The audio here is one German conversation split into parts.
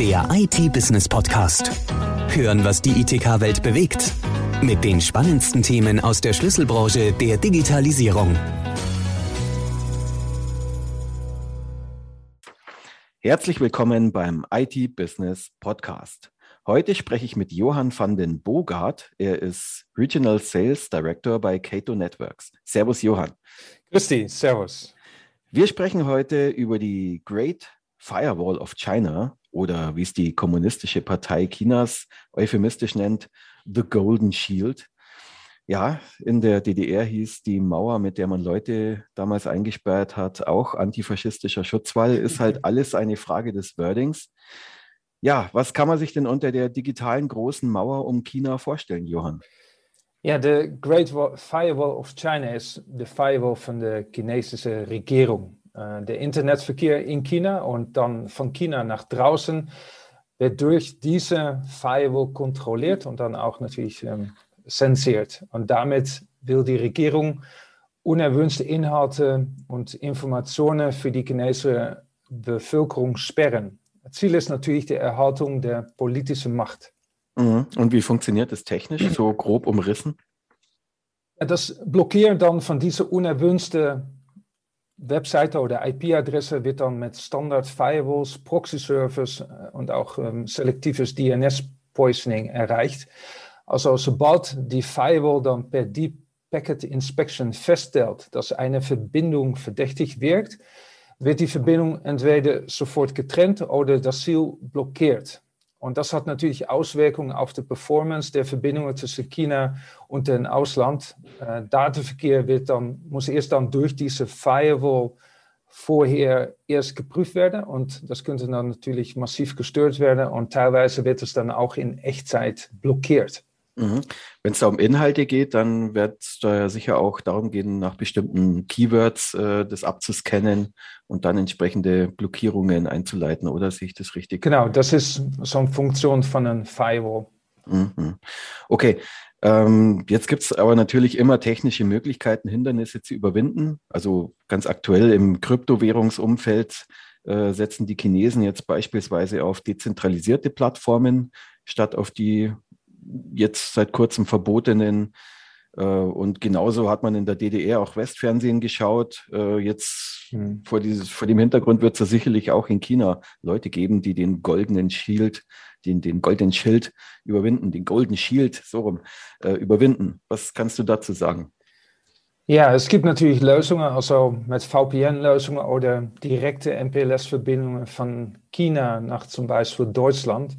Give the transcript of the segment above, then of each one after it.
Der IT-Business-Podcast. Hören, was die ITK-Welt bewegt. Mit den spannendsten Themen aus der Schlüsselbranche der Digitalisierung. Herzlich willkommen beim IT-Business Podcast. Heute spreche ich mit Johann van den Bogart. Er ist Regional Sales Director bei Cato Networks. Servus, Johann. Grüß dich, Servus. Wir sprechen heute über die Great Firewall of China oder wie es die kommunistische Partei Chinas euphemistisch nennt, The Golden Shield. Ja, in der DDR hieß die Mauer, mit der man Leute damals eingesperrt hat, auch antifaschistischer Schutzwall, ist halt alles eine Frage des Wordings. Ja, was kann man sich denn unter der digitalen großen Mauer um China vorstellen, Johann? Ja, de Great Firewall of China ist die Firewall von der chinesischen Regierung. Äh, der Internetverkehr in China und dann von China nach draußen wird durch diese Firewall kontrolliert und dann auch natürlich ähm, zensiert. Und damit will die Regierung unerwünschte Inhalte und Informationen für die chinesische Bevölkerung sperren. Ziel ist natürlich die Erhaltung der politischen Macht. Mhm. Und wie funktioniert das technisch, so grob umrissen? Das Blockieren dann von dieser unerwünschten Webseite oder IP-Adresse wird dann mit Standard Firewalls, Proxy-Servers und auch ähm, selektives DNS-Poisoning erreicht. Also sobald die Firewall dann per Deep Packet Inspection feststellt, dass eine Verbindung verdächtig wirkt, wird die Verbindung entweder sofort getrennt oder das Ziel blockiert. Und das hat natürlich Auswirkungen auf die Performance der Verbindungen zwischen China und dem Ausland. Äh, Datenverkehr wird dann, muss erst dann durch diese Firewall vorher erst geprüft werden und das könnte dann natürlich massiv gestört werden und teilweise wird es dann auch in Echtzeit blockiert. Mhm. Wenn es da um Inhalte geht, dann wird es da ja sicher auch darum gehen, nach bestimmten Keywords äh, das abzuscannen und dann entsprechende Blockierungen einzuleiten, oder sehe ich das richtig? Genau, das ist so eine Funktion von einem Firewall. Mhm. Okay, ähm, jetzt gibt es aber natürlich immer technische Möglichkeiten, Hindernisse zu überwinden. Also ganz aktuell im Kryptowährungsumfeld äh, setzen die Chinesen jetzt beispielsweise auf dezentralisierte Plattformen statt auf die jetzt seit kurzem verbotenen. Äh, und genauso hat man in der DDR auch Westfernsehen geschaut. Äh, jetzt mhm. vor, dieses, vor dem Hintergrund wird es ja sicherlich auch in China Leute geben, die den goldenen Shield, den, den goldenen Schild überwinden, den Golden Shield, so rum, äh, überwinden. Was kannst du dazu sagen? Ja, es gibt natürlich Lösungen, also mit VPN-Lösungen oder direkte MPLS-Verbindungen von China nach zum Beispiel Deutschland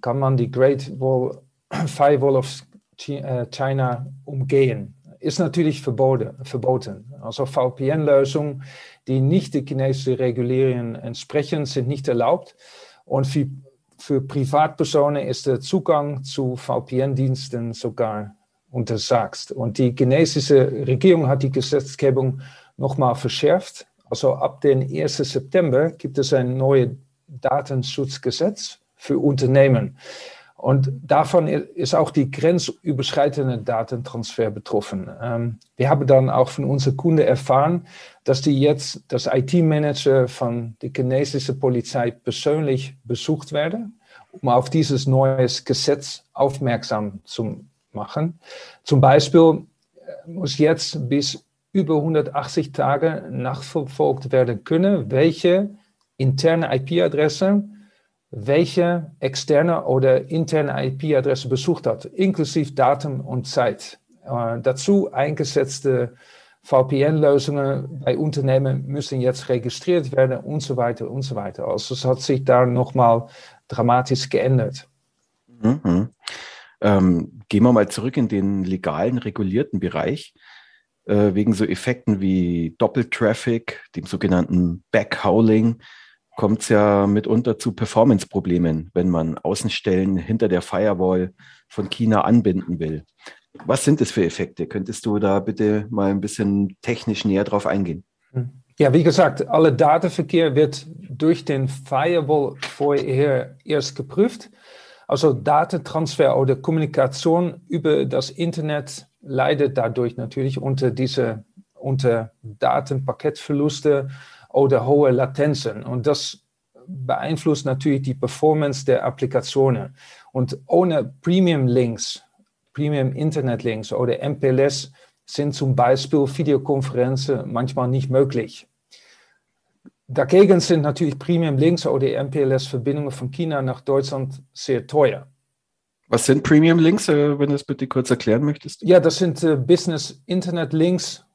kann man die Great Wall Firewall of äh, China umgehen. Ist natürlich verboten. Also VPN-Lösungen, die nicht den chinesischen Regulierungen entsprechen, sind nicht erlaubt. Und für, für Privatpersonen ist der Zugang zu VPN-Diensten sogar untersagt. Und die chinesische Regierung hat die Gesetzgebung nochmal verschärft. Also ab dem 1. September gibt es ein neues Datenschutzgesetz für Unternehmen. Und davon ist auch die grenzüberschreitende Datentransfer betroffen. Ähm, wir haben dann auch von unseren Kunden erfahren, dass die jetzt das IT-Manager von der chinesischen Polizei persönlich besucht werden, um auf dieses neue Gesetz aufmerksam zu machen. Zum Beispiel äh, muss jetzt bis über 180 Tage nachverfolgt werden können, welche interne IP-Adresse welche externe oder interne IP-Adresse besucht hat, inklusive Datum und Zeit. Äh, dazu eingesetzte VPN-Lösungen bei Unternehmen müssen jetzt registriert werden und so weiter und so weiter. Also es hat sich da nochmal dramatisch geändert. Mhm. Ähm, gehen wir mal zurück in den legalen, regulierten Bereich. Äh, wegen so Effekten wie Doppeltraffic, dem sogenannten Backhauling, kommt es ja mitunter zu Performance-Problemen, wenn man Außenstellen hinter der Firewall von China anbinden will. Was sind das für Effekte? Könntest du da bitte mal ein bisschen technisch näher drauf eingehen? Ja, wie gesagt, alle Datenverkehr wird durch den Firewall vorher erst geprüft. Also Datentransfer oder Kommunikation über das Internet leidet dadurch natürlich unter diese unter Datenpakettverluste oder hohe Latenzen. Und das beeinflusst natürlich die Performance der Applikationen. Und ohne Premium-Links, Premium-Internet-Links oder MPLS sind zum Beispiel Videokonferenzen manchmal nicht möglich. Dagegen sind natürlich Premium-Links oder MPLS-Verbindungen von China nach Deutschland sehr teuer. Was sind Premium-Links, äh, wenn du es bitte kurz erklären möchtest? Ja, das sind äh, Business-Internet-Links,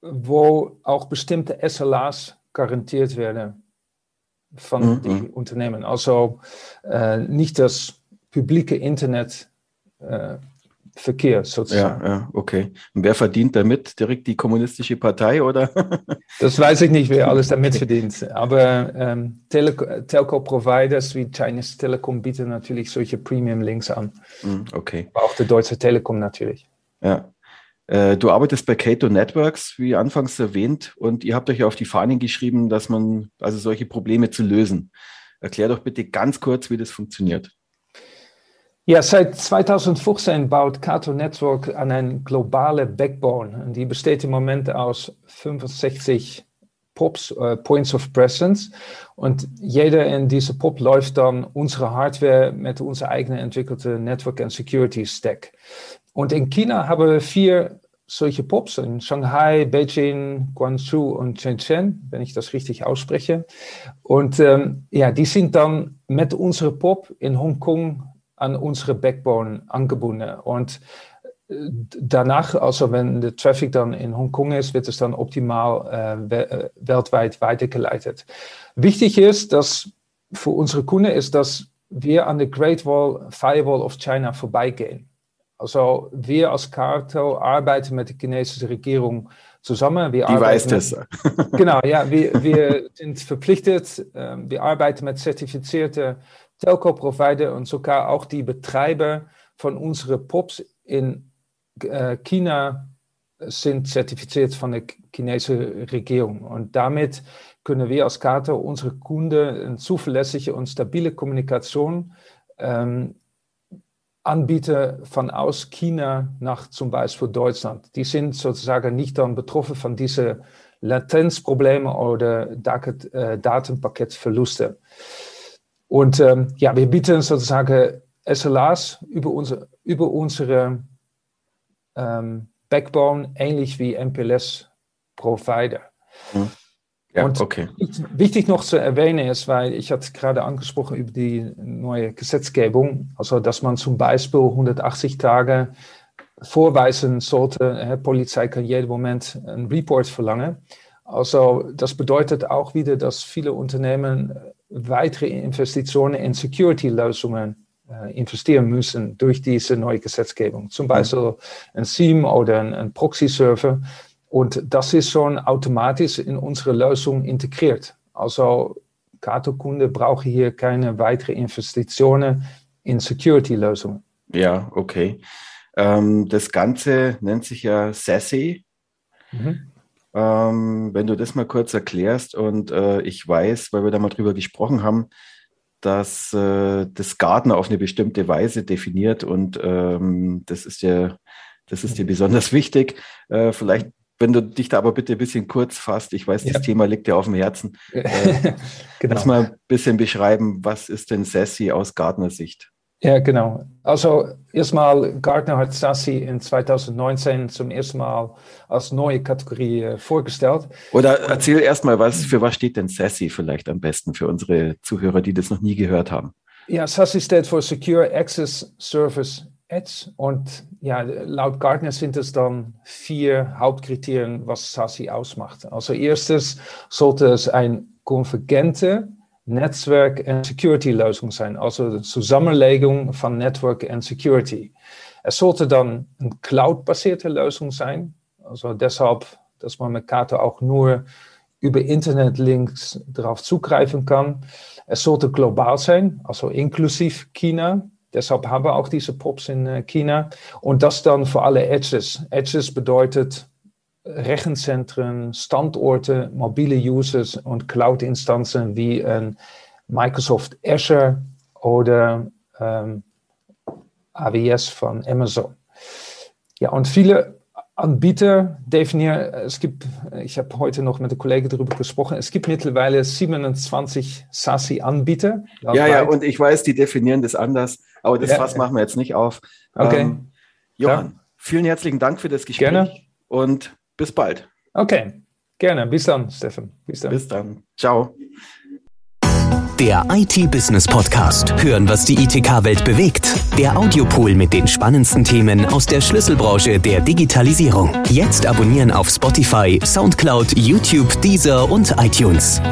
wo auch bestimmte SLAs garantiert werden von mhm. den Unternehmen. Also äh, nicht das publieke Internet äh, Verkehr sozusagen. Ja, ja, okay. Und wer verdient damit? Direkt die kommunistische Partei oder? das weiß ich nicht, wer alles damit verdient. Aber ähm, Telco-Providers wie Chinese Telekom bieten natürlich solche Premium-Links an. Hm, okay. Aber auch der Deutsche Telekom natürlich. Ja. Äh, du arbeitest bei Cato Networks, wie anfangs erwähnt, und ihr habt euch auf die Fahnen geschrieben, dass man, also solche Probleme zu lösen. Erklär doch bitte ganz kurz, wie das funktioniert. Ja, seit 2015 baut Cato Network an eine globale Backbone. Die besteht im Moment aus 65 POPs, äh, Points of Presence. Und jeder in diese POP läuft dann unsere Hardware mit unserer eigenen entwickelten Network and Security Stack. Und in China haben wir vier solche POPs in Shanghai, Beijing, Guangzhou und Shenzhen, wenn ich das richtig ausspreche. Und ähm, ja, die sind dann mit unserer POP in Hongkong an unsere Backbone angebunden. Und danach, also wenn der Traffic dann in Hongkong ist, wird es dann optimal äh, äh, weltweit weitergeleitet. Wichtig ist, dass für unsere Kunden ist, dass wir an der Great Wall Firewall of China vorbeigehen. Also wir als Carto arbeiten mit der chinesischen Regierung zusammen. Wir Die weiß das. genau, ja, wir, wir sind verpflichtet. Äh, wir arbeiten mit zertifizierten Telco-Provider und sogar auch die Betreiber von unseren POPs in China sind zertifiziert von der chinesischen Regierung. Und damit können wir als Kato unsere Kunden eine zuverlässige und stabile Kommunikation ähm, anbieten von aus China nach zum Beispiel Deutschland. Die sind sozusagen nicht dann betroffen von diesen Latenzproblemen oder äh, Datenpakettverluste. Und ähm, ja, wir bieten sozusagen SLAs über, unsere, über unsere ähm, Backbone, ähnlich wie MPLS-Provider. Hm. Ja, und okay. wichtig noch zu erwähnen ist, weil ich hatte gerade angesprochen über die neue Gesetzgebung, also dass man zum Beispiel 180 Tage vorweisen sollte, die Polizei kann jeden Moment einen Report verlangen. Also das bedeutet auch wieder, dass viele Unternehmen weitere Investitionen in Security-Lösungen äh, investieren müssen durch diese neue Gesetzgebung. Zum Beispiel ein SIEM oder ein, ein Proxy-Server. Und das ist schon automatisch in unsere Lösung integriert. Also Kato-Kunde brauchen hier keine weiteren Investitionen in Security-Lösungen. Ja, okay. Ähm, das Ganze nennt sich ja SASE. Mhm. Ähm, wenn du das mal kurz erklärst und äh, ich weiß, weil wir da mal drüber gesprochen haben, dass äh, das Gartner auf eine bestimmte Weise definiert und ähm, das ist ja, das ist dir besonders wichtig. Äh, vielleicht, wenn du dich da aber bitte ein bisschen kurz fasst, ich weiß, ja. das Thema liegt dir auf dem Herzen. Äh, genau. Kannst mal ein bisschen beschreiben, was ist denn Sassy aus Gartner Sicht? Ja, genau. Also erstmal, Gartner hat SASI in 2019 zum ersten Mal als neue Kategorie äh, vorgestellt. Oder erzähl erstmal, was, für was steht denn SASI vielleicht am besten für unsere Zuhörer, die das noch nie gehört haben? Ja, SASI steht für Secure Access Service Edge und ja, laut Gartner sind es dann vier Hauptkriterien, was SASI ausmacht. Also erstes sollte es ein konvergente Netzwerk- und Security-Lösung sein, also die Zusammenlegung von Network und Security. Es sollte dann eine Cloud-basierte Lösung sein, also deshalb, dass man mit Kato auch nur über Internetlinks darauf zugreifen kann. Es sollte global sein, also inklusive China. Deshalb haben wir auch diese POPs in äh, China. Und das dann für alle Edges. Edges bedeutet Rechenzentren, Standorte, mobile Users und Cloud-Instanzen wie ein Microsoft Azure oder ähm, AWS von Amazon. Ja, und viele Anbieter definieren. Es gibt, ich habe heute noch mit einem Kollegen darüber gesprochen, es gibt mittlerweile 27 SASI-Anbieter. Ja, ja, und ich weiß, die definieren das anders, aber das ja, Fass machen wir jetzt nicht auf. Okay. Ähm, Johann, ja. vielen herzlichen Dank für das Gespräch Gerne. und bis bald. Okay, gerne. Bis dann, Stefan. Bis dann. Bis dann. Ciao. Der IT-Business Podcast. Hören, was die ITK-Welt bewegt. Der Audiopool mit den spannendsten Themen aus der Schlüsselbranche der Digitalisierung. Jetzt abonnieren auf Spotify, Soundcloud, YouTube, Deezer und iTunes.